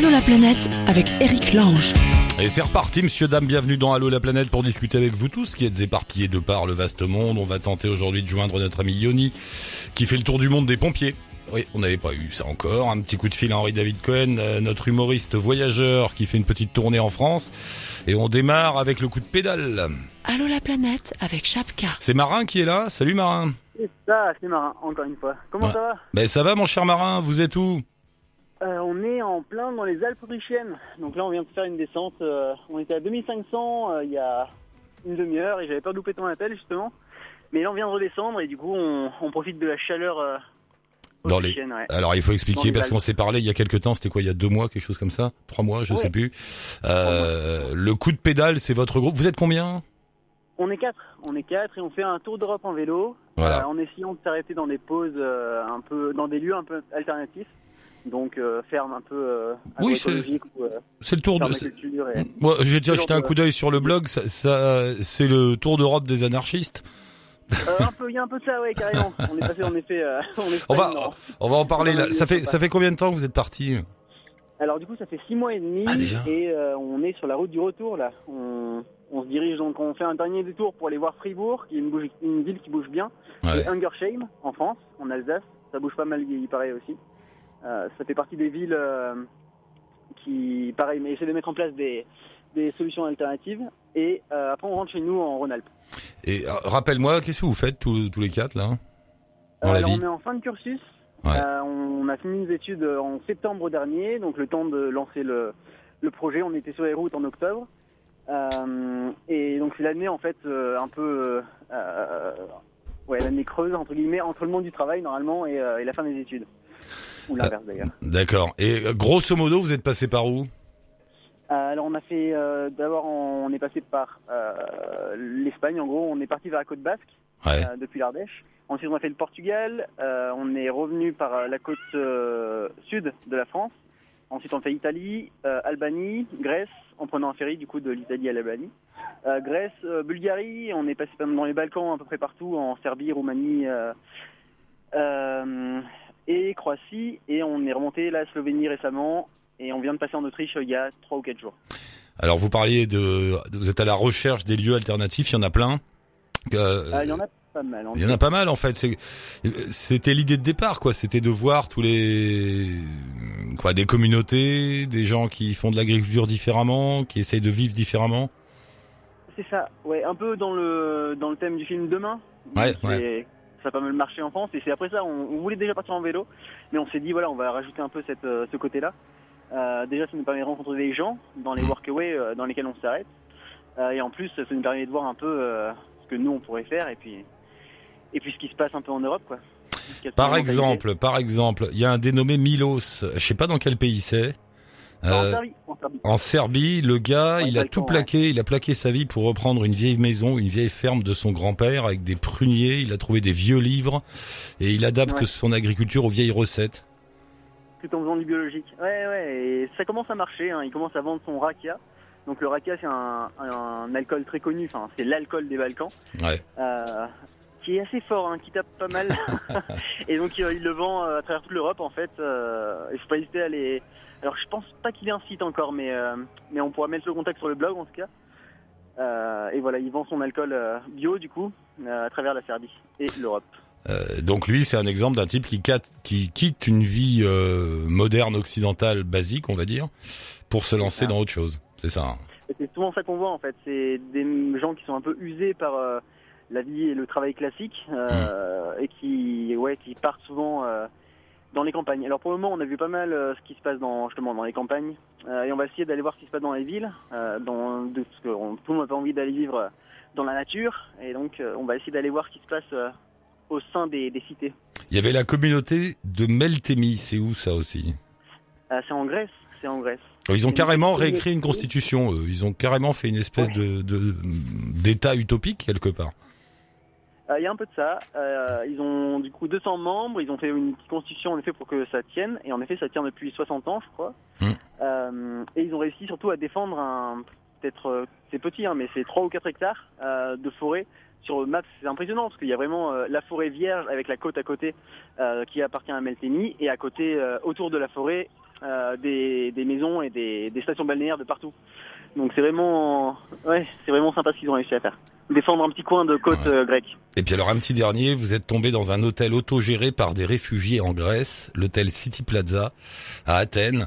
Allô la planète avec Eric Lange. Et c'est reparti, monsieur, dame, bienvenue dans Allo la planète pour discuter avec vous tous qui êtes éparpillés de par le vaste monde. On va tenter aujourd'hui de joindre notre ami Yoni qui fait le tour du monde des pompiers. Oui, on n'avait pas eu ça encore. Un petit coup de fil à Henri David Cohen, euh, notre humoriste voyageur qui fait une petite tournée en France. Et on démarre avec le coup de pédale. Allô la planète avec Chapka. C'est Marin qui est là. Salut Marin. C'est ça, c'est Marin, encore une fois. Comment Ouais. ça va? Ben ça va mon cher Marin, vous êtes où? Euh, On est en plein dans les Alpes autrichiennes. Donc là, on vient de faire une descente. euh, on était à 2500 euh, il y a une demi-heure et j'avais peur de louper ton appel, justement. Mais là, on vient de redescendre et du coup, on, on profite de la chaleur Dans les- ouais. Alors il faut expliquer parce qu'on s'est parlé il y a quelques temps, c'était quoi il y a deux mois, quelque chose comme ça, trois mois, je Ouais. sais plus. Le coup de pédale, c'est votre groupe. Vous êtes combien? On est quatre. On est quatre et on fait un tour d'Europe en vélo. Voilà. en essayant de s'arrêter dans des pauses un peu, dans des lieux un peu alternatifs. Donc, euh, ferme un peu euh, Oui, c'est- euh, C'est le tour de. Moi, j'ai jeté un coup d'œil sur le blog. Ça, ça- c'est le tour d'Europe des anarchistes. Euh, un peu, il y a un peu de ça, ouais, carrément. On est passé en effet. en Espagne, On va, non. on va en parler là. Ça fait, ça fait combien de temps que vous êtes parti Alors du coup, ça fait six mois et demi Ah, et on est sur la route du retour là. On, on se dirige donc, on fait un dernier détour pour aller voir Fribourg, qui est une, bouge- une ville qui bouge bien, Ouais. et Hungersheim en France, en Alsace. Ça bouge pas mal, il paraît aussi. Euh, ça fait partie des villes euh, qui, pareil, mais essaient de mettre en place des, des solutions alternatives. Et euh, après, on rentre chez nous en Rhône-Alpes. Et euh, rappelle-moi, qu'est-ce que vous faites tous, tous les quatre là Dans Euh, la alors, vie on est en fin de cursus. Ouais. On a fini nos études en septembre dernier, donc le temps de lancer le, le projet. On était sur les routes en octobre. Et donc c'est l'année en fait un peu ouais l'année creuse entre guillemets entre le monde du travail normalement et, et la fin des études ou l'inverse d'ailleurs. D'accord. Et euh, grosso modo, vous êtes passé par où Euh, alors on a fait euh, d'abord on, est passé par euh, l'Espagne en gros on est parti vers la côte basque Ouais. euh, depuis l'Ardèche. Ensuite, on a fait le Portugal. On est revenu par la côte sud de la France. Ensuite, on fait Italie, Albanie, Grèce, en prenant un ferry du coup de l'Italie à l'Albanie. Grèce, Bulgarie. On est passé dans les Balkans, à peu près partout, en Serbie, Roumanie euh, et Croatie. Et on est remonté la Slovénie récemment. Et on vient de passer en Autriche euh, il y a trois ou quatre jours. Alors vous parliez de, vous êtes à la recherche des lieux alternatifs. Il y en a plein. Euh, Euh, il y en a pas mal. en Il y en a pas mal en fait. C'était l'idée de départ, quoi. C'était de voir tous les quoi, des communautés, des gens qui font de l'agriculture différemment, qui essayent de vivre différemment. C'est ça, ouais, un peu dans le dans le thème du film Demain. Ouais, est- Ça a pas mal marché en France et c'est après ça, on, on voulait déjà partir en vélo, mais on s'est dit voilà, on va rajouter un peu cette, euh, ce côté-là. Euh, déjà, ça nous permet de rencontrer des gens dans les workaways euh, dans lesquels on s'arrête, Euh, et en plus, ça nous permet de voir un peu ce que nous on pourrait faire et puis et puis ce qui se passe un peu en Europe, quoi. Par exemple, par exemple, il y a un dénommé Milos. Je sais pas dans quel pays c'est. Euh, Serbie, en Serbie. en Serbie, le gars, Ouais, il a tout ouais. plaqué. Il a plaqué sa vie pour reprendre une vieille maison, une vieille ferme de son grand-père avec des pruniers. Il a trouvé des vieux livres et il adapte Ouais. son agriculture aux vieilles recettes. tout en faisant du biologique. Ouais, ouais, et ça commence à marcher. Hein. Il commence à vendre son rakia. Donc le rakia, c'est un, un alcool très connu. Enfin, c'est l'alcool des Balkans, Ouais. euh, qui est assez fort, hein, qui tape pas mal. et donc euh, il le vend à travers toute l'Europe, en fait. Euh, il faut pas hésiter à aller. Alors je pense pas qu'il ait un site encore, mais euh, mais on pourra mettre le contact sur le blog en tout cas. Euh, et voilà, il vend son alcool euh, bio du coup à travers la Serbie et l'Europe. Euh, donc lui, c'est un exemple d'un type qui, quitte- qui quitte une vie euh, moderne occidentale basique, on va dire, pour se lancer dans autre chose. C'est ça. hein. C'est souvent ça qu'on voit en fait. C'est des gens qui sont un peu usés par euh, la vie et le travail classique euh, et qui, ouais, qui partent souvent dans les campagnes. Alors pour le moment, on a vu pas mal euh, ce qui se passe dans justement dans les campagnes euh, et on va essayer d'aller voir ce qui se passe dans les villes, euh, dans, de, parce que on- tout le monde n'a pas envie d'aller vivre euh, dans la nature et donc euh, on va essayer d'aller voir ce qui se passe euh, au sein des, des cités. Il y avait la communauté de Meltemi. C'est où ça aussi? Euh, c'est en Grèce, c'est en Grèce. Ils ont carrément réécrit une constitution. eux. Ils ont carrément fait une espèce de- d'état utopique quelque part. Euh, Il y a un peu de ça. Euh, ils ont du coup 200 membres. Ils ont fait une petite constitution en effet pour que ça tienne. Et en effet, ça tient depuis 60 ans, je crois. Mm. Euh, et ils ont réussi surtout à défendre un peut-être c'est petit, hein, mais c'est 3 ou 4 hectares de forêt sur Maps, c'est impressionnant parce qu'il y a vraiment euh, la forêt vierge avec la côte à côté euh, qui appartient à Meltemi et à côté, euh, autour de la forêt, des, des maisons et des, des stations balnéaires de partout. Donc c'est vraiment, ouais, c'est vraiment sympa ce qu'ils ont réussi à faire. Défendre un petit coin de côte euh, grecque. Et puis alors un petit dernier, vous êtes tombé dans un hôtel autogéré par des réfugiés en Grèce, l'hôtel City Plaza à Athènes.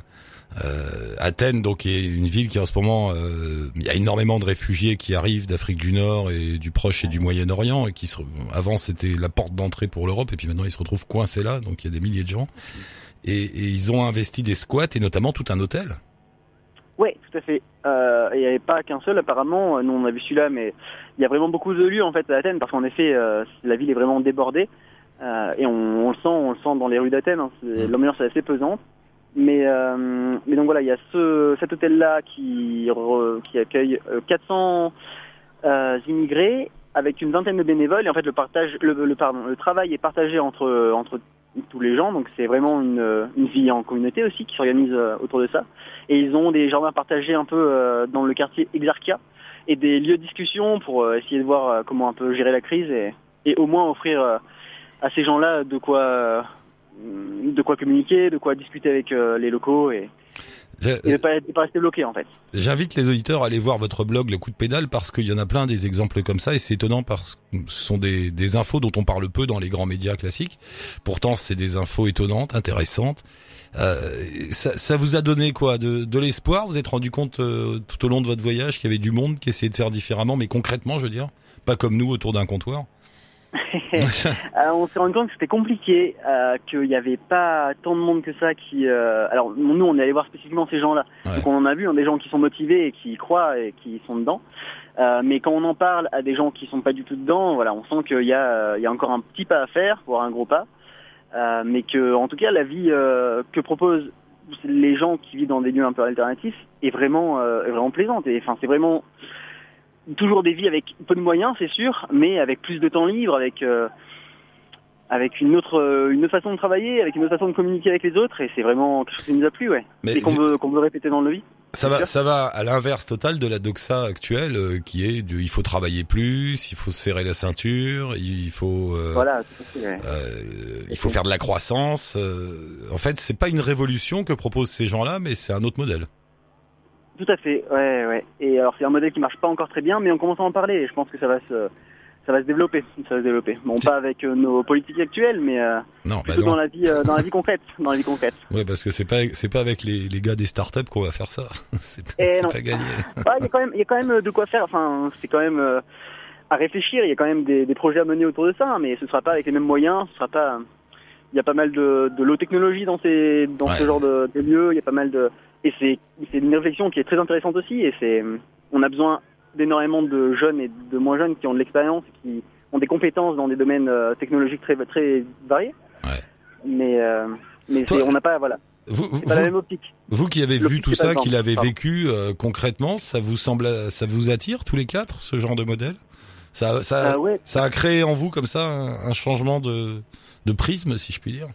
Euh, Athènes, donc, est une ville qui en ce moment, euh, il y a énormément de réfugiés qui arrivent d'Afrique du Nord et du Proche et du Moyen-Orient et qui se, avant c'était la porte d'entrée pour l'Europe et puis maintenant ils se retrouvent coincés là, donc il y a des milliers de gens. Et, et ils ont investi des squats et notamment tout un hôtel. Ouais, tout à fait. Euh, il n'y avait pas qu'un seul apparemment. Nous on a vu celui-là, mais il y a vraiment beaucoup de lieux en fait à Athènes parce qu'en effet euh, la ville est vraiment débordée euh, et on, on le sent, on le sent dans les rues d'Athènes. Hein, Mhm. L'ambiance est assez pesante. Mais euh, mais donc voilà, il y a ce cet hôtel-là qui re- qui accueille euh, 400 euh, immigrés avec une vingtaine de bénévoles et en fait le partage le, le pardon le travail est partagé entre entre tous les gens. Donc c'est vraiment une une vie en communauté aussi qui s'organise euh, autour de ça. Et ils ont des jardins partagés un peu euh, dans le quartier Exarchia et des lieux de discussion pour euh, essayer de voir euh, comment un peu gérer la crise et et au moins offrir euh, à ces gens-là de quoi euh, de quoi communiquer, de quoi discuter avec euh, les locaux et, et de pas, pas rester bloqué en fait. J'invite les auditeurs à aller voir votre blog Le Coup de Pédale parce qu'il y en a plein des exemples comme ça et c'est étonnant parce que ce sont des, des infos dont on parle peu dans les grands médias classiques. Pourtant, c'est des infos étonnantes, intéressantes. Euh, ça, ça vous a donné quoi De, de l'espoir? Vous êtes rendu compte euh, tout au long de votre voyage qu'il y avait du monde qui essayait de faire différemment, mais concrètement, je veux dire, pas comme nous autour d'un comptoir? Euh, on s'est rendu compte que c'était compliqué, euh, qu'il n'y avait pas tant de monde que ça qui. euh, alors nous, on est allé voir spécifiquement ces gens-là. Ouais. Donc on en a vu hein, des gens qui sont motivés et qui y croient et qui sont dedans. Euh, mais quand on en parle à des gens qui sont pas du tout dedans, voilà, on sent qu'il y a, il y a encore un petit pas à faire, voire un gros pas. Mais que, en tout cas, la vie que proposent les gens qui vivent dans des lieux un peu alternatifs est vraiment, est vraiment plaisante. Et enfin, c'est vraiment toujours des vies avec peu de moyens, c'est sûr, mais avec plus de temps libre, avec euh, avec une autre euh, une autre façon de travailler, avec une autre façon de communiquer avec les autres, et c'est vraiment quelque chose qui nous a plu, ouais. Mais et qu'on veut qu'on veut répéter dans le vie. Ça va, sûr. ça va à l'inverse total de la doxa actuelle, euh, qui est de, il faut travailler plus, il faut se serrer la ceinture, il faut, euh, Voilà, ouais. euh, il faut faire de la croissance. euh, en fait, c'est pas une révolution que proposent ces gens-là, mais c'est un autre modèle. Tout à fait, ouais, ouais. Et alors c'est un modèle qui marche pas encore très bien, mais on commence à en parler. Et je pense que ça va se, ça va se développer, ça va se développer. Bon, pas avec euh, nos politiques actuelles, mais euh, Non, bah plutôt non. dans la vie, euh, dans la vie concrète, dans la vie concrète. Ouais, parce que c'est pas, c'est pas avec les, les gars des startups qu'on va faire ça. c'est pas, Eh pas gagné. Il y a quand même, il y a quand même de quoi faire. Enfin, c'est quand même euh, à réfléchir. Il y a quand même des, des projets à mener autour de ça, hein, mais ce sera pas avec les mêmes moyens. Ce sera pas. Il y a pas mal de, de low technologie dans ces, dans Ouais. ce genre de, de lieux. Il y a pas mal de, et c'est, une réflexion qui est très intéressante aussi. Et c'est, on a besoin d'énormément de jeunes et de moins jeunes qui ont de l'expérience, qui ont des compétences dans des domaines euh, technologiques très, très variés. Ouais. Mais, euh, mais Toi- on n'a pas, voilà, Vous, vous, c'est pas la même optique. vous qui avez vu tout ça, qui l'avez vécu euh, concrètement, ça vous semble, ça vous attire tous les quatre, ce genre de modèle? Ça, ça, Euh, ouais. ça a créé en vous comme ça un, un changement de, de prisme, si je puis dire?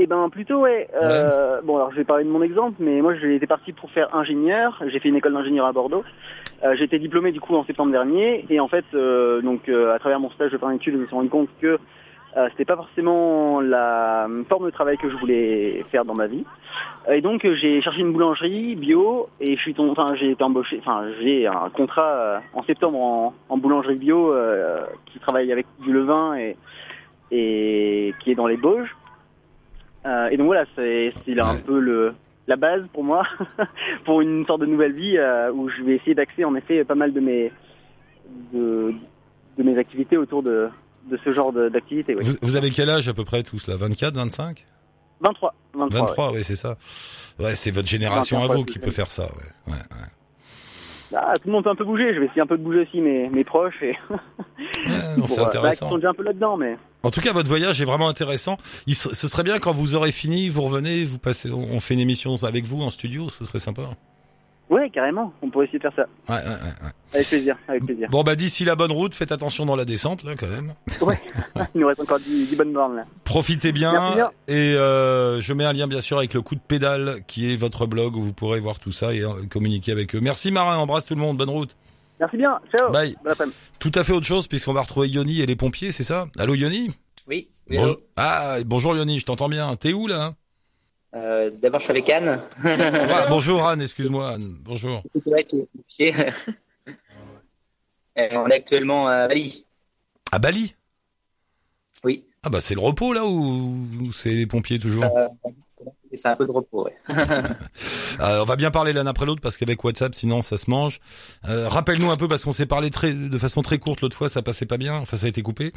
Eh ben plutôt ouais. Euh, Bon alors je vais parler de mon exemple, mais moi j'ai été parti pour faire ingénieur. J'ai fait une école d'ingénieur à Bordeaux. Euh, été diplômé du coup en septembre dernier et en fait euh, donc euh, à travers mon stage de fin d'études, je me suis rendu compte que euh, c'était pas forcément la forme de travail que je voulais faire dans ma vie. Et donc euh, j'ai cherché une boulangerie bio et je suis enfin j'ai été embauché, enfin j'ai un contrat euh, en septembre en, en boulangerie bio euh, qui travaille avec du levain et et qui est dans les Bauges. Euh, et donc voilà, c'est un peu le la base pour moi pour une sorte de nouvelle vie euh, où je vais essayer d'axer en effet pas mal de mes de, de mes activités autour de de ce genre d'activité. Oui. Vous, vous avez quel âge à peu près tous là? 24, 25 23, 23. 23, oui, c'est ça. Ouais, c'est votre génération à 23, vous qui peut faire ça. Ouais, ouais, ouais. Ah, tout le monde peut un peu bouger. Je vais essayer un peu de bouger aussi mes mes proches et Ouais, c'est bah, intéressant. sont déjà un peu là-dedans, mais En tout cas, votre voyage est vraiment intéressant. Il ce serait bien quand vous aurez fini, vous revenez, vous passez, on fait une émission avec vous en studio, ce serait sympa. Ouais, carrément. On pourrait essayer de faire ça. Ouais, ouais, ouais, ouais. Avec plaisir, avec plaisir. Bon bah d'ici la bonne route, faites attention dans la descente là quand même. Ouais. Il nous reste encore 10, 10 bonnes bornes là. Profitez bien Merci bien. et euh, je mets un lien bien sûr avec le coup de pédale qui est votre blog où vous pourrez voir tout ça et euh, communiquer avec eux. Merci Marin, embrasse tout le monde, bonne route. Merci bien. Ciao. Bye. Bon. Tout à fait autre chose puisqu'on va retrouver Yoni et les pompiers, c'est ça? Allô Yoni? Oui, Bonjour. Ah, bonjour Yoni, je t'entends bien. T'es où là? Euh, D'abord, je suis avec Anne. Ah, Bonjour Anne, excuse-moi Anne. Bonjour. Euh, on est actuellement à Bali. À Bali? Oui, Ah bah c'est le repos là ou c'est les pompiers toujours? Euh, c'est un peu de repos. Ouais. On va bien parler l'un après l'autre parce qu'avec WhatsApp sinon ça se mange. Euh, Rappelle-nous un peu parce qu'on s'est parlé très, de façon très courte l'autre fois, ça passait pas bien, enfin ça a été coupé.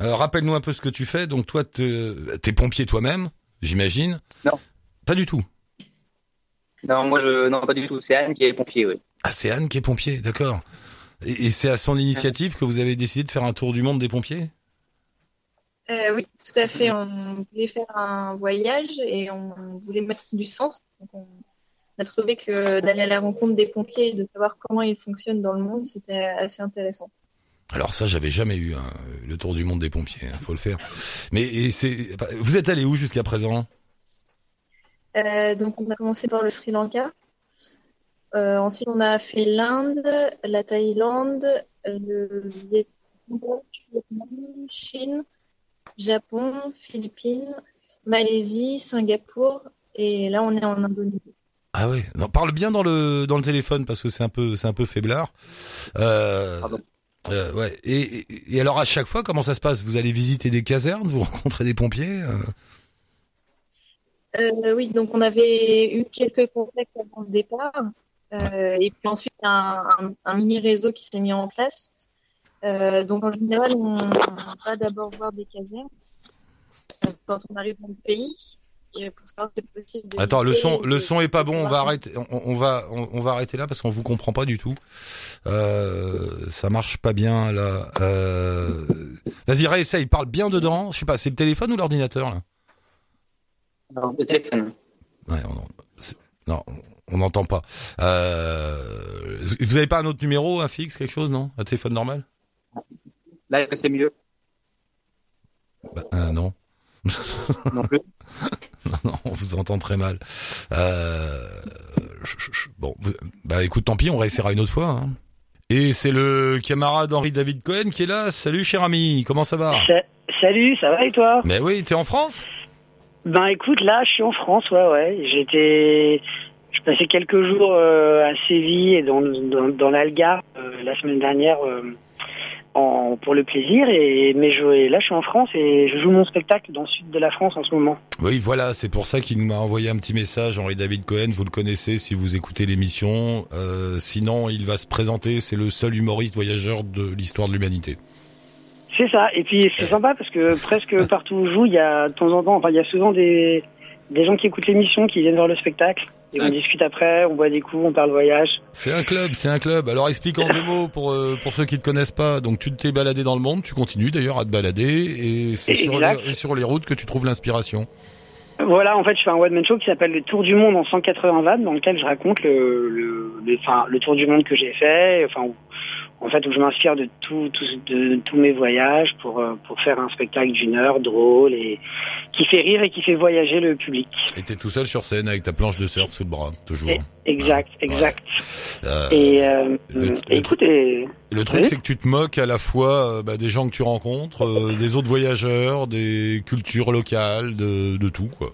Rappelle-nous un peu ce que tu fais. Donc toi te- t'es pompier toi-même, j'imagine Non. Pas du tout. Non, moi, je, non, pas du tout. C'est Anne qui est pompier. Oui. Ah c'est Anne qui est pompier, d'accord. Et, et c'est à son initiative que vous avez décidé de faire un tour du monde des pompiers? Euh, oui, tout à fait. On voulait faire un voyage et on voulait mettre du sens. Donc on a trouvé que d'aller à la rencontre des pompiers et de savoir comment ils fonctionnent dans le monde, c'était assez intéressant. Alors ça, j'avais jamais eu hein, le tour du monde des pompiers. hein, faut le faire. Mais et c'est, vous êtes allé où jusqu'à présent? Euh, donc on a commencé par le Sri Lanka. Euh, ensuite, on a fait l'Inde, la Thaïlande, le Vietnam, Chine, Japon, Philippines, Malaisie, Singapour et là on est en Indonésie. Ah ouais. Non, parle bien dans le dans le téléphone parce que c'est un peu c'est un peu faiblard. Euh, Pardon. euh, ouais. Et, et, et alors à chaque fois, comment ça se passe? Vous allez visiter des casernes, vous rencontrez des pompiers? Euh Euh, oui, donc on avait eu quelques contacts avant le départ. Euh, et puis ensuite, un, un, un mini réseau qui s'est mis en place. Euh, donc en général, on, on va d'abord voir des casernes euh, quand on arrive dans le pays. Et pour savoir si c'est possible de Attends, le son le son est pas bon. On va arrêter. On, on va on, on va arrêter là parce qu'on vous comprend pas du tout. Euh, ça marche pas bien là. Euh, Vas-y, réessaye. Parle bien dedans. Je sais pas. C'est le téléphone ou l'ordinateur là? Non, téléphone. Ouais, on, non, on n'entend pas. Euh, vous avez pas un autre numéro, un fixe, quelque chose, non? Un téléphone normal? Là, est-ce que c'est mieux? Bah, euh, Non, Non plus. non, on vous entend très mal. Euh, je- je- je- bon, vous- bah écoute, tant pis, on réessayera une autre fois. hein. Et c'est le camarade Henri David Cohen qui est là. Salut, cher ami, comment ça va? Sa- Salut, ça va et toi? Mais oui, t'es en France? Ben écoute, là, je suis en France, ouais, ouais. J'étais, je passais quelques jours euh, à Séville et dans dans, dans l'Algarve euh, la semaine dernière euh, pour le plaisir et mais je là, je suis en France et je joue mon spectacle dans le sud de la France en ce moment. Oui, voilà, c'est pour ça qu'il m'a envoyé un petit message, Henri David Cohen, vous le connaissez si vous écoutez l'émission. Sinon, il va se présenter, c'est le seul humoriste voyageur de l'histoire de l'humanité. C'est ça. Et puis c'est sympa parce que presque partout où je joue, il y a de temps en temps, enfin, il y a souvent des des gens qui écoutent l'émission qui viennent voir le spectacle et on discute après, on boit des coups, on parle voyage. C'est un club, c'est un club. Alors explique en deux mots pour euh, pour ceux qui te connaissent pas. Donc tu t'es baladé dans le monde, tu continues d'ailleurs à te balader et c'est sur les, et sur les routes que tu trouves l'inspiration. Voilà, en fait, je fais un one-man show qui s'appelle le Tour du Monde en 180 vannes, dans lequel je raconte le, le, le, enfin, le tour du monde que j'ai fait, enfin, en fait, où je m'inspire de tout, tout, de, tous mes voyages pour, euh, pour faire un spectacle d'une heure drôle et qui fait rire et qui fait voyager le public. Et t'es tout seul sur scène avec ta planche de surf sous le bras, toujours. Et- Exact, Ouais. exact. Et, euh, le- et le- écoute, et- le truc oui. c'est que tu te moques à la fois euh, bah, des gens que tu rencontres, euh, des autres voyageurs, des cultures locales, de, de tout quoi.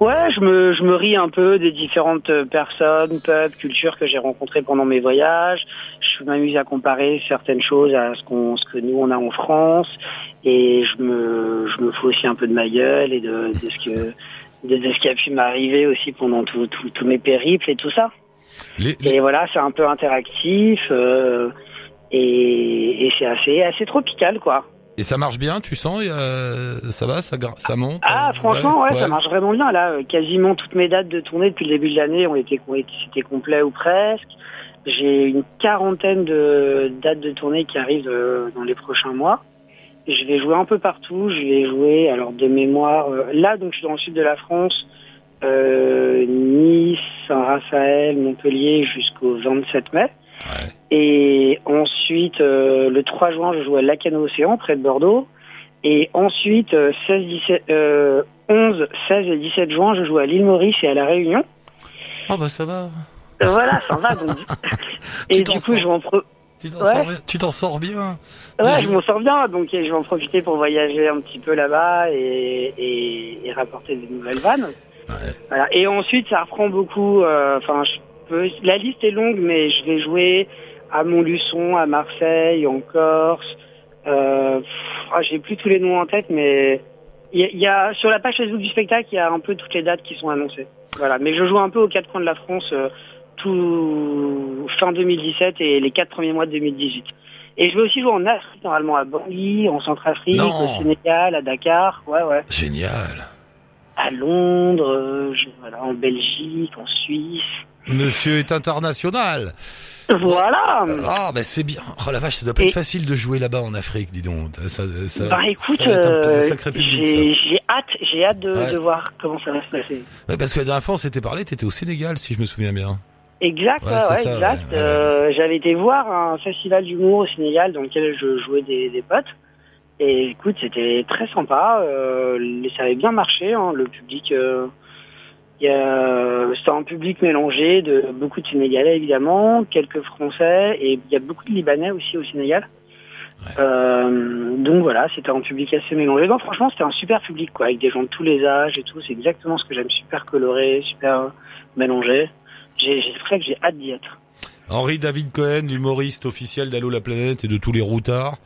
Ouais, je me, je me ris un peu des différentes personnes, peuples, cultures que j'ai rencontrées pendant mes voyages. Je m'amuse à comparer certaines choses à ce qu'on, ce que nous on a en France, et je me, je me fous aussi un peu de ma gueule et de, de ce que, de, de ce qui a pu m'arriver aussi pendant tout- tout- tous mes périples et tout ça. Les, les- Et voilà, c'est un peu interactif euh, et, et c'est assez, assez tropical quoi. et ça marche bien, tu sens a- Ça va, ça, ça monte Ah, euh, franchement, ouais, ça marche vraiment bien. Là, Euh, quasiment toutes mes dates de tournée depuis le début de l'année ont été c'était complet ou presque. J'ai une quarantaine de dates de tournée qui arrivent euh, dans les prochains mois. Je vais jouer un peu partout. Je vais jouer, alors de mémoire, euh, là, donc je suis dans le sud de la France, euh, Nice, Saint-Raphaël, Montpellier jusqu'au 27 mai. Ouais. Et ensuite, euh, le 3 juin, je joue à Lacano-Océan, près de Bordeaux. Et ensuite, euh, 16, 17, euh, 11, 16 et 17 juin, je joue à l'île Maurice et à La Réunion. Ah bah ça va. Voilà, ça va. Donc... Et du coup, sors. je vais en pro... Tu t'en Ouais. sors bien. Sors. Ouais, je m'en sors bien, donc je vais en profiter pour voyager un petit peu là-bas et, et, et rapporter des nouvelles vannes. Voilà. Et ensuite, ça reprend beaucoup. euh, Enfin, je peux. La liste est longue, mais je vais jouer à Montluçon, à Marseille, en Corse. Euh, ah, J'ai plus tous les noms en tête, mais il y, a- il y a sur la page Facebook du spectacle, il y a un peu toutes les dates qui sont annoncées. Voilà. Mais je joue un peu aux quatre coins de la France, euh, tout fin 2017 et les quatre premiers mois de 2018. Et je vais aussi jouer en Afrique, normalement à Bangui, en Centrafrique, Non. au Sénégal, à Dakar, ouais, ouais, Génial. à Londres, euh, je- voilà, en Belgique, en Suisse. Monsieur est international. Voilà. Ah, ben c'est bien. Oh la vache, ça doit pas Et- être facile de jouer là-bas en Afrique, dis donc. Ça, ça, bah écoute, ça euh, ça. j'ai j'ai hâte, j'ai hâte de, Ouais. de voir comment ça va se passer. Parce que la dernière fois, on s'était parlé, t'étais au Sénégal, si je me souviens bien. Exact, Ouais, ça, exact. ouais, Euh, J'avais été voir un festival d'humour au Sénégal dans lequel je jouais des, des potes. Et écoute, c'était très sympa. Euh, ça avait bien marché. Hein, le public, euh, c'était un public mélangé de beaucoup de Sénégalais évidemment, quelques Français et il y a beaucoup de Libanais aussi au Sénégal. Euh, donc voilà, c'était un public assez mélangé. Non, franchement, c'était un super public, quoi, avec des gens de tous les âges et tout. C'est exactement ce que j'aime, super coloré, super mélangé. C'est vrai que j'ai hâte d'y être. Henri David Cohen, l'humoriste officiel d'Allo la planète et de tous les routards.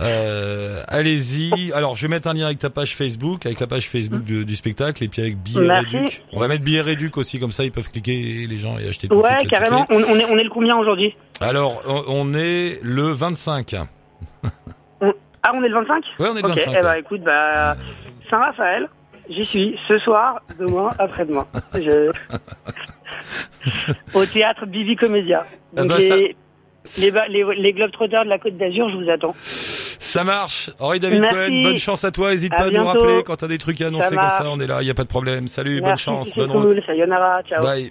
Euh, allez-y. Alors, je vais mettre un lien avec ta page Facebook, avec la page Facebook du spectacle, et puis avec Billet. Réduc. On va mettre Billet Réduc aussi, comme ça ils peuvent cliquer les gens et acheter tout Ouais, carrément. On, on est, on est le combien aujourd'hui? Alors, on, on est le 25. Ah, on est le 25 Ouais, on est le Ok, 25. eh ouais. écoute, bah, Saint-Raphaël, j'y suis ce soir, demain, après-demain. Je... Au théâtre Bibi Comédia. Ah Donc bah, les, les, ba- les, les Globetrotters de la Côte d'Azur, je vous attends. Ça marche. Henri David Merci. Cohen, bonne chance à toi. Hésite À pas à nous rappeler quand t'as des trucs à annoncer Ça comme ça. On est là, il y a pas de problème. Salut, bonne chance, bonne route. cool. Sayonara, ciao. Bye.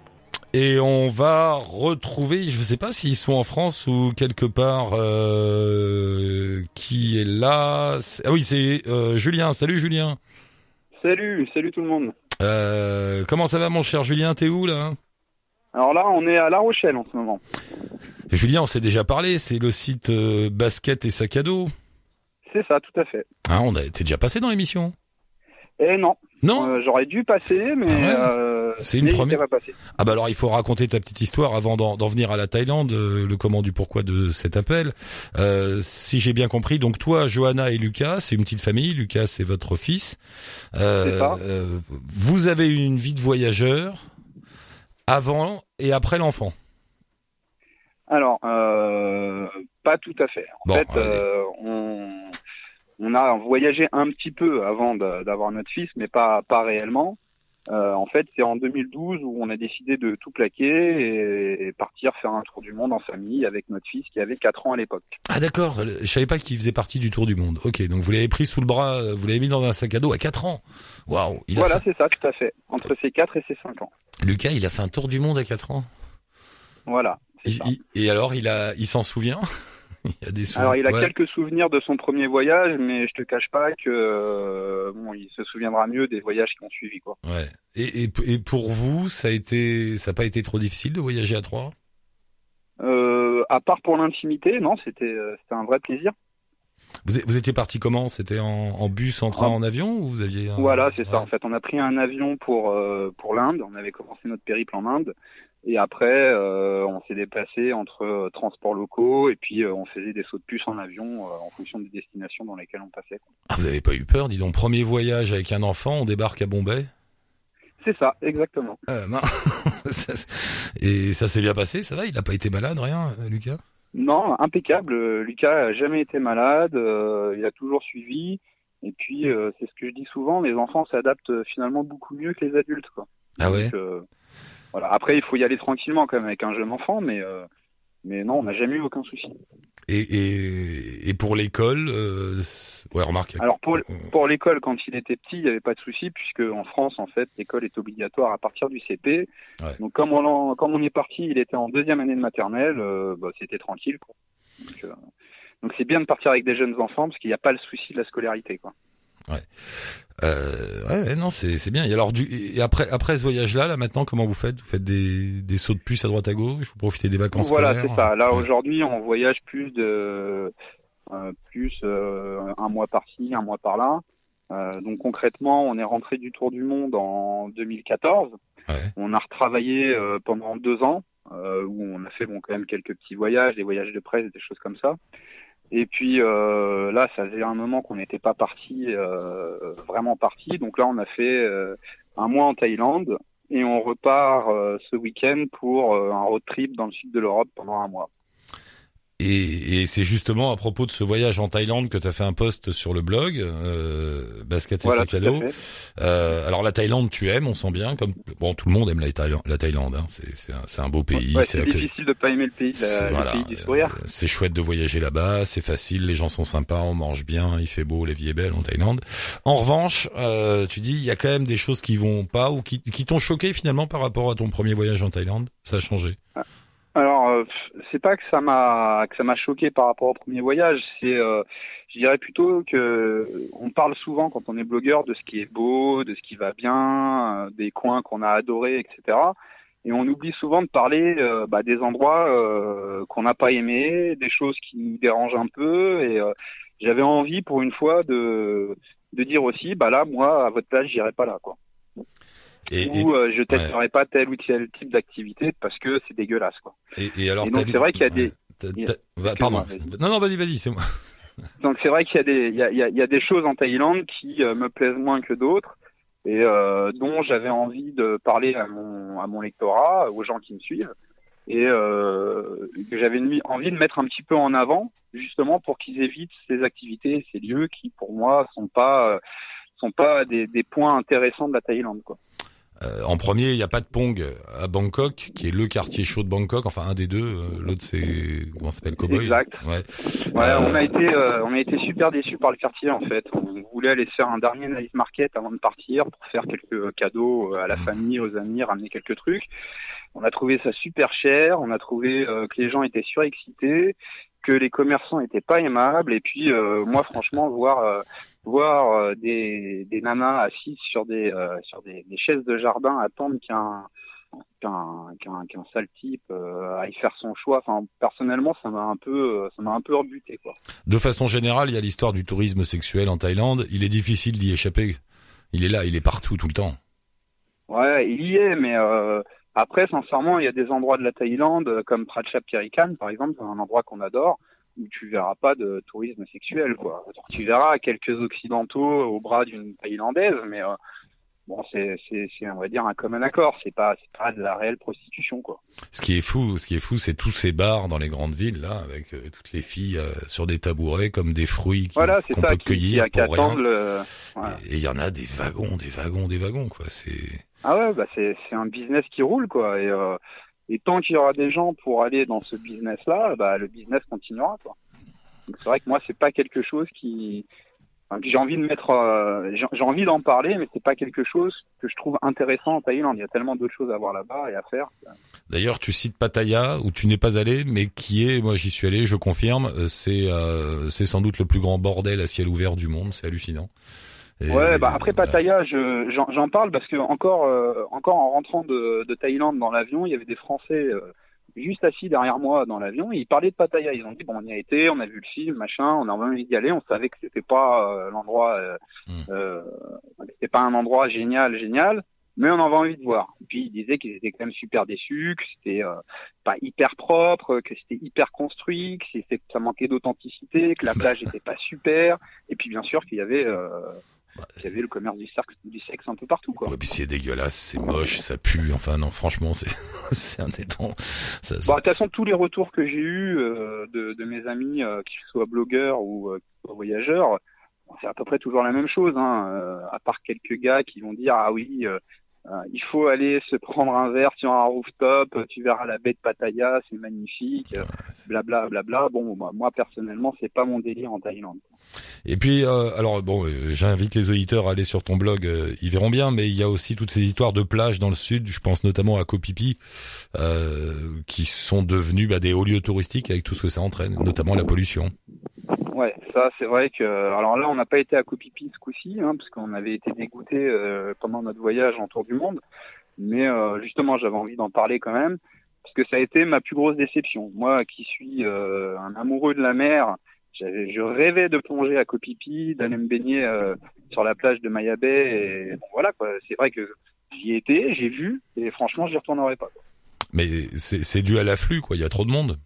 Et on va retrouver, je ne sais pas s'ils sont en France ou quelque part, euh, qui est là. Ah oui, c'est euh, Julien. Salut Julien. Salut, salut tout le monde. Euh, comment ça va mon cher Julien? T'es où là? Alors là, on est à La Rochelle en ce moment. Julien, on s'est déjà parlé. C'est le site euh, basket et sac à dos. C'est ça, tout à fait. Hein, on a été déjà passé dans l'émission. Et non, Non euh, j'aurais dû passer, mais Ah ouais euh, C'est une première. s'est pas passé. Ah bah alors il faut raconter ta petite histoire avant d'en d'en venir à la Thaïlande, le comment du pourquoi de cet appel. Si j'ai bien compris, donc toi, Johanna et Lucas, c'est une petite famille. Lucas, c'est votre fils. C'est ça. vous avez eu une vie de voyageur avant et après l'enfant. Alors, euh, pas tout à fait. En Bon, fait, euh, on, on a voyagé un petit peu avant d'avoir notre fils, mais pas, pas réellement. Euh, en fait, c'est en 2012 où on a décidé de tout plaquer et, et partir faire un tour du monde en famille avec notre fils qui avait 4 ans à l'époque. Ah d'accord, je savais pas qu'il faisait partie du tour du monde. Ok, donc vous l'avez pris sous le bras, euh, vous l'avez mis dans un sac à dos à 4 ans. Waouh, Voilà, fait- c'est ça, tout à fait. Entre ses 4 et ses 5 ans. Lucas, il a fait un tour du monde à 4 ans. Voilà. ça. il- et alors, il a, il s'en souvient? Il a des souvenirs. Alors, il a Ouais. quelques souvenirs de son premier voyage, mais je te cache pas que euh, bon, il se souviendra mieux des voyages qui ont suivi, quoi. Ouais. Et, et, et pour vous, ça a été, ça n'a pas été trop difficile de voyager à trois Euh, à part pour l'intimité, non, c'était euh, c'était un vrai plaisir. vous, vous étiez parti comment? C'était en, en bus, en train, Ah. en avion ou vous aviez un- Voilà, c'est ça. En fait, on a pris un avion pour euh, pour l'Inde. On avait commencé notre périple en Inde, et après, euh, on s'est déplacé entre euh, transports locaux, et puis euh, on faisait des sauts de puce en avion en fonction des destinations dans lesquelles on passait. Ah, vous avez pas eu peur Dis donc, premier voyage avec un enfant, on débarque à Bombay? C'est ça, exactement. Euh, non. C'est- et ça s'est bien passé, ça va? Il a pas été malade, rien, Lucas? Non, impeccable. Lucas a jamais été malade. euh, il a toujours suivi. Et puis, euh, c'est ce que je dis souvent, les enfants s'adaptent finalement beaucoup mieux que les adultes. Quoi. Ah ouais? Donc, voilà. Après, il faut y aller tranquillement quand même avec un jeune enfant, mais euh, mais non, on n'a jamais eu aucun souci. et, et, et pour l'école, euh, ouais, remarque. Alors pour pour l'école, quand il était petit, il n'y avait pas de souci puisque en France, en fait, l'école est obligatoire à partir du CP. Ouais. Donc comme on comme on est parti, il était en deuxième année de maternelle, euh, bah, c'était tranquille. Quoi. Donc euh, c'est bien de partir avec des jeunes enfants parce qu'il n'y a pas le souci de la scolarité. Quoi. Euh, ouais, ouais, non, c'est c'est bien. Et alors, du, et après après ce voyage-là, là maintenant, comment vous faites? Vous faites des des sauts de puce à droite à gauche? Vous profitez des vacances Voilà, c'est ça. Là Ouais. aujourd'hui, on voyage plus de euh, plus euh, un mois par-ci, un mois par-là. Euh, donc concrètement, on est rentré du Tour du Monde en 2014. Ouais. On a retravaillé euh, pendant deux ans, euh, où on a fait bon quand même quelques petits voyages, des voyages de presse, des choses comme ça. Et puis euh, là, ça faisait un moment qu'on n'était pas parti, euh, vraiment parti. Donc là, on a fait euh, un mois en Thaïlande et on repart ce week-end pour un road trip dans le sud de l'Europe pendant un mois. Et, et c'est justement à propos de ce voyage en Thaïlande que tu as fait un post sur le blog euh, Basket et Voilà, sac à dos. Euh, alors la Thaïlande, tu aimes, on sent bien. Comme bon, tout le monde aime la Thaïlande. La Thaïlande, hein. c'est c'est un, c'est un beau pays. Ouais, c'est difficile de pas aimer le pays, C'est- voilà, euh, chouette de voyager là-bas, c'est facile, les gens sont sympas, on mange bien, il fait beau, la vie est belle en Thaïlande. En revanche, euh, tu dis, il y a quand même des choses qui vont pas ou qui, qui t'ont choqué finalement par rapport à ton premier voyage en Thaïlande? Ça a changé? Euh, c'est pas que ça m'a que ça m'a choqué par rapport au premier voyage. C'est, euh, je dirais plutôt que on parle souvent quand on est blogueur de ce qui est beau, de ce qui va bien, euh, des coins qu'on a adorés, etc. Et on oublie souvent de parler euh, bah, des endroits qu'on n'a pas aimés, des choses qui nous dérangent un peu. Et j'avais envie pour une fois de de dire aussi, bah là, moi, à votre place, j'irai pas là, quoi. Et, et, Ou euh, je testerai pas tel ou tel type d'activité parce que c'est dégueulasse, quoi. et, et alors, donc, c'est vrai qu'il y a des- ouais, bah, pardon. Non, non, vas-y, vas-y, c'est moi. Donc c'est vrai qu'il y a des il y a, il y a- il y a des choses en Thaïlande qui euh, me plaisent moins que d'autres et euh, dont j'avais envie de parler à mon à mon lectorat, aux gens qui me suivent et euh, que j'avais envie de mettre un petit peu en avant justement pour qu'ils évitent ces activités, ces lieux qui pour moi sont pas sont pas des, des points intéressants de la Thaïlande quoi. Euh, en premier, il n'y a pas de Pong à Bangkok, qui est le quartier chaud de Bangkok. Enfin, un des deux. euh, L'autre, c'est comment s'appelle Cowboy? Exact. Ouais. Ouais, Euh, on a été euh, on a été super déçus par le quartier en fait. On voulait aller faire un dernier night market avant de partir pour faire quelques cadeaux à la Mhm. famille, aux amis, ramener quelques trucs. On a trouvé ça super cher. On a trouvé que les gens étaient surexcités, que les commerçants étaient pas aimables. Et puis euh, moi, franchement, voir euh, voir euh, des, des nanas assises sur des euh, sur des, des chaises de jardin attendre qu'un qu'un qu'un sale type aille faire son choix. Enfin, personnellement, ça m'a un peu ça m'a un peu rebuté quoi. De façon générale, il y a l'histoire du tourisme sexuel en Thaïlande. Il est difficile d'y échapper. Il est là, il est partout, tout le temps. Ouais, il y est, mais après, sincèrement, il y a des endroits de la Thaïlande, euh, comme Pratchap Kirikan, par exemple, un endroit qu'on adore, où tu verras pas de tourisme sexuel, quoi. Tu verras quelques occidentaux au bras d'une thaïlandaise, mais euh, bon, c'est, c'est, c'est, on va dire, un commun accord. C'est pas, c'est pas de la réelle prostitution, quoi. Ce qui est fou, ce qui est fou, c'est tous ces bars dans les grandes villes là, avec euh, toutes les filles euh, sur des tabourets comme des fruits qui- Voilà, c'est qu'on ça peut qui, cueillir qui pour rien. le. voilà. Et il y en a des wagons, des wagons, des wagons, quoi. C'est Ah ouais, bah c'est, c'est un business qui roule, quoi. Et, euh, et tant qu'il y aura des gens pour aller dans ce business-là, bah le business continuera, quoi. Donc c'est vrai que moi, c'est pas quelque chose qui, j'ai envie de mettre, euh, j'ai, envie d'en parler, mais c'est pas quelque chose que je trouve intéressant en Thaïlande. Il y a tellement d'autres choses à voir là-bas et à faire. D'ailleurs, tu cites Pattaya où tu n'es pas allé, mais qui est, moi j'y suis allé, je confirme, euh, c'est euh, c'est sans doute le plus grand bordel à ciel ouvert du monde. C'est hallucinant. Et- Ouais, bah après Pattaya, je, j'en, j'en parle parce que encore, euh, encore en rentrant de, de Thaïlande dans l'avion, il y avait des Français euh, juste assis derrière moi dans l'avion ils parlaient de Pattaya. Ils ont dit bon, on y a été, on a vu le film, machin, on a envie d'y aller. On savait que c'était pas euh, l'endroit, euh, Hmm. euh, c'était pas un endroit génial, génial, mais on avait envie de voir. Et puis ils disaient qu'ils étaient quand même super déçus, que c'était euh, pas hyper propre, que c'était hyper construit, que c'était, que ça manquait d'authenticité, que la plage était pas super, et puis bien sûr qu'il y avait euh, Bah, y avait le commerce du sexe, du sexe un peu partout, quoi. Ouais, puis c'est dégueulasse, c'est moche, ça pue. Enfin non, franchement, c'est c'est un temps. Ça, ça- Bon, de toute façon, tous les retours que j'ai eus euh, de, de mes amis, euh, qu'ils soient blogueurs ou euh, voyageurs, c'est à peu près toujours la même chose, hein, euh, à part quelques gars qui vont dire ah oui, euh, euh, il faut aller se prendre un verre sur un rooftop, tu verras la baie de Pattaya, c'est magnifique, euh, blabla blabla. Bon, bah, moi personnellement, c'est pas mon délire en Thaïlande. Et puis, euh, alors bon, euh, j'invite les auditeurs à aller sur ton blog, euh, ils verront bien, mais il y a aussi toutes ces histoires de plages dans le sud, je pense notamment à Koh Phi euh, qui sont devenus bah, des hauts lieux touristiques avec tout ce que ça entraîne, notamment la pollution. Ouais, ça c'est vrai que alors là on n'a pas été à Copipi ce coup-ci hein, parce qu'on avait été dégoûté euh, pendant notre voyage en tour du monde, mais euh, justement j'avais envie d'en parler quand même parce que ça a été ma plus grosse déception. Moi qui suis euh, un amoureux de la mer, je rêvais de plonger à Copipi, d'aller me baigner sur la plage de Maya Bay et voilà. C'est vrai que j'y étais, j'ai vu et franchement j'y retournerai pas. Mais c'est dû à l'afflux, quoi. Il y a trop de monde.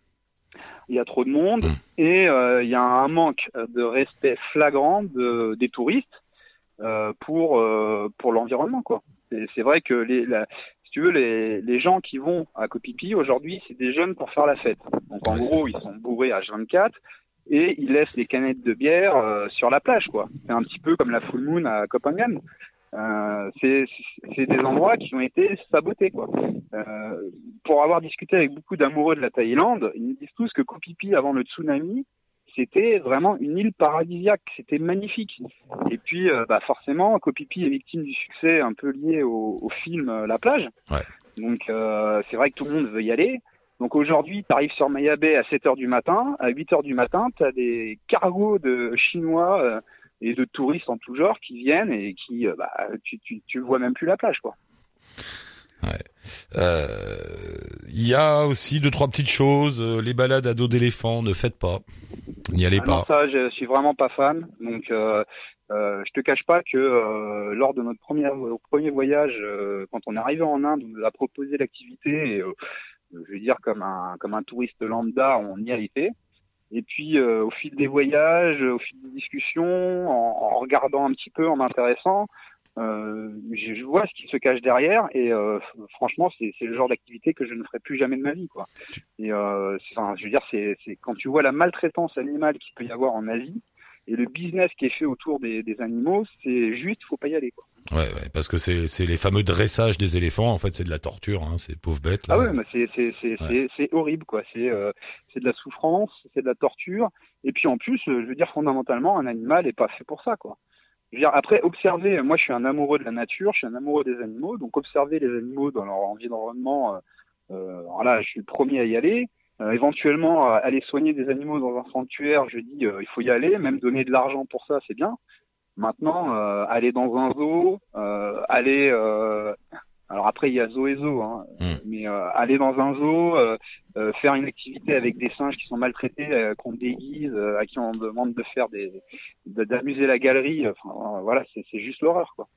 Il y a trop de monde Mm. et euh, il y a un manque de respect flagrant de, des touristes euh, pour euh, pour l'environnement quoi. C'est vrai que les la, si tu veux les, les gens qui vont à Copipi aujourd'hui c'est des jeunes pour faire la fête. Donc en Ouais, gros ils sont bourrés à 24 et ils laissent les canettes de bière euh, sur la plage quoi. C'est un petit peu comme la full moon à Copenhague. Euh, c'est des endroits qui ont été sabotés quoi. Euh, pour avoir discuté avec beaucoup d'amoureux de la Thaïlande, ils me disent tous que Koh Phi Phi avant le tsunami, c'était vraiment une île paradisiaque, c'était magnifique. Et puis, euh, bah forcément, Koh Phi Phi est victime du succès un peu lié au, au film euh, La plage. Ouais. Donc, euh, c'est vrai que tout le monde veut y aller. Donc aujourd'hui, tu arrives sur Maya Bay à 7 heures du matin, à 8 heures du matin, tu as des cargos de Chinois euh, et de touristes en tout genre qui viennent et qui, euh, bah, tu, tu, tu vois même plus la plage, quoi. Euh, Il y a aussi deux trois petites choses. euh, Les balades à dos d'éléphant, ne faites pas. N'y allez Ah non, pas. ça, je suis vraiment pas fan. Donc, euh, euh, je te cache pas que euh, lors de notre premier, premier voyage, euh, quand on est arrivé en Inde, on nous a proposé l'activité. Et, euh, je veux dire, comme un, comme un touriste lambda, on y a été. Et puis, euh, au fil des voyages, au fil des discussions, en, en regardant un petit peu, en m'intéressant, euh, je je vois ce qui se cache derrière. Et euh, franchement, c'est le genre d'activité que je ne ferai plus jamais de ma vie, quoi. Et euh, enfin, je veux dire, c'est quand tu vois la maltraitance animale qu'il peut y avoir en Asie et le business qui est fait autour des, des animaux, c'est juste, faut pas y aller, quoi. Ouais, ouais, parce que c'est les fameux dressages des éléphants. En fait, c'est de la torture. Hein, ces pauvres bêtes. Là. Ah ouais, mais c'est c'est c'est Ouais. horrible quoi. C'est euh, c'est de la souffrance, c'est de la torture. Et puis en plus, euh, je veux dire fondamentalement, un animal est pas fait pour ça quoi. Je veux dire après observer. Moi, je suis un amoureux de la nature, je suis un amoureux des animaux, donc observer les animaux dans leur environnement. Euh, euh, alors là, je suis le premier à y aller. Euh, éventuellement, aller soigner des animaux dans un sanctuaire, je dis, il faut y aller. Même donner de l'argent pour ça, c'est bien. Maintenant, euh, aller dans un zoo, euh, aller euh, alors après il y a zoo et zoo, hein, Mm. mais euh, aller dans un zoo, euh, euh, faire une activité avec des singes qui sont maltraités, qu'on déguise, euh, à qui on demande de faire des, de- d'amuser la galerie, enfin voilà, c'est, c'est juste l'horreur quoi.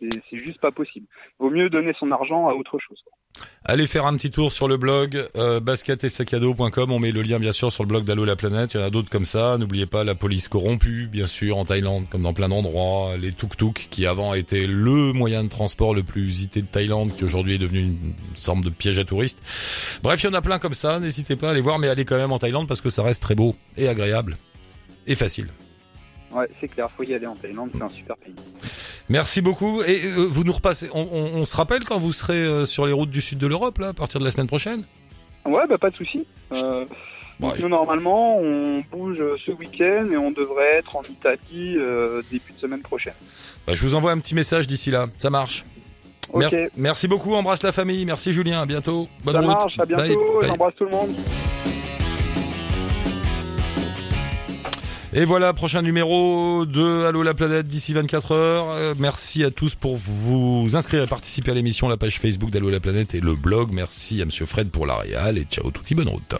C'est, juste pas possible. Vaut mieux donner son argent à autre chose. Allez faire un petit tour sur le blog euh. On met le lien bien sûr sur le blog d'Allo la planète. Il y en a d'autres comme ça. N'oubliez pas la police corrompue, bien sûr, en Thaïlande, comme dans plein d'endroits. Les tuk-tuk, qui avant étaient le moyen de transport le plus usité de Thaïlande, qui aujourd'hui est devenu une sorte de piège à touristes. Bref, il y en a plein comme ça. N'hésitez pas à aller voir, mais allez quand même en Thaïlande parce que ça reste très beau et agréable et facile. Ouais, c'est clair, faut y aller en Thaïlande, c'est un super pays. Merci beaucoup. Et euh, vous nous repassez. On, on- on se rappelle quand vous serez euh, sur les routes du sud de l'Europe là, à partir de la semaine prochaine? Ouais, bah pas de souci. Euh, je- normalement, on bouge ce week-end et on devrait être en Italie euh, début de semaine prochaine. Bah, je vous envoie un petit message d'ici là. Ça marche. Ok. Mer- merci beaucoup. Embrasse la famille. Merci Julien. À bientôt. Bonne Ça route. marche, à bientôt, j'embrasse tout le monde. Et voilà, prochain numéro de Allo la planète d'ici 24 heures. Euh, merci à tous pour vous inscrire et participer à l'émission, la page Facebook d'Allo la planète et le blog. Merci à Monsieur Fred pour la réal et ciao touti bonne route.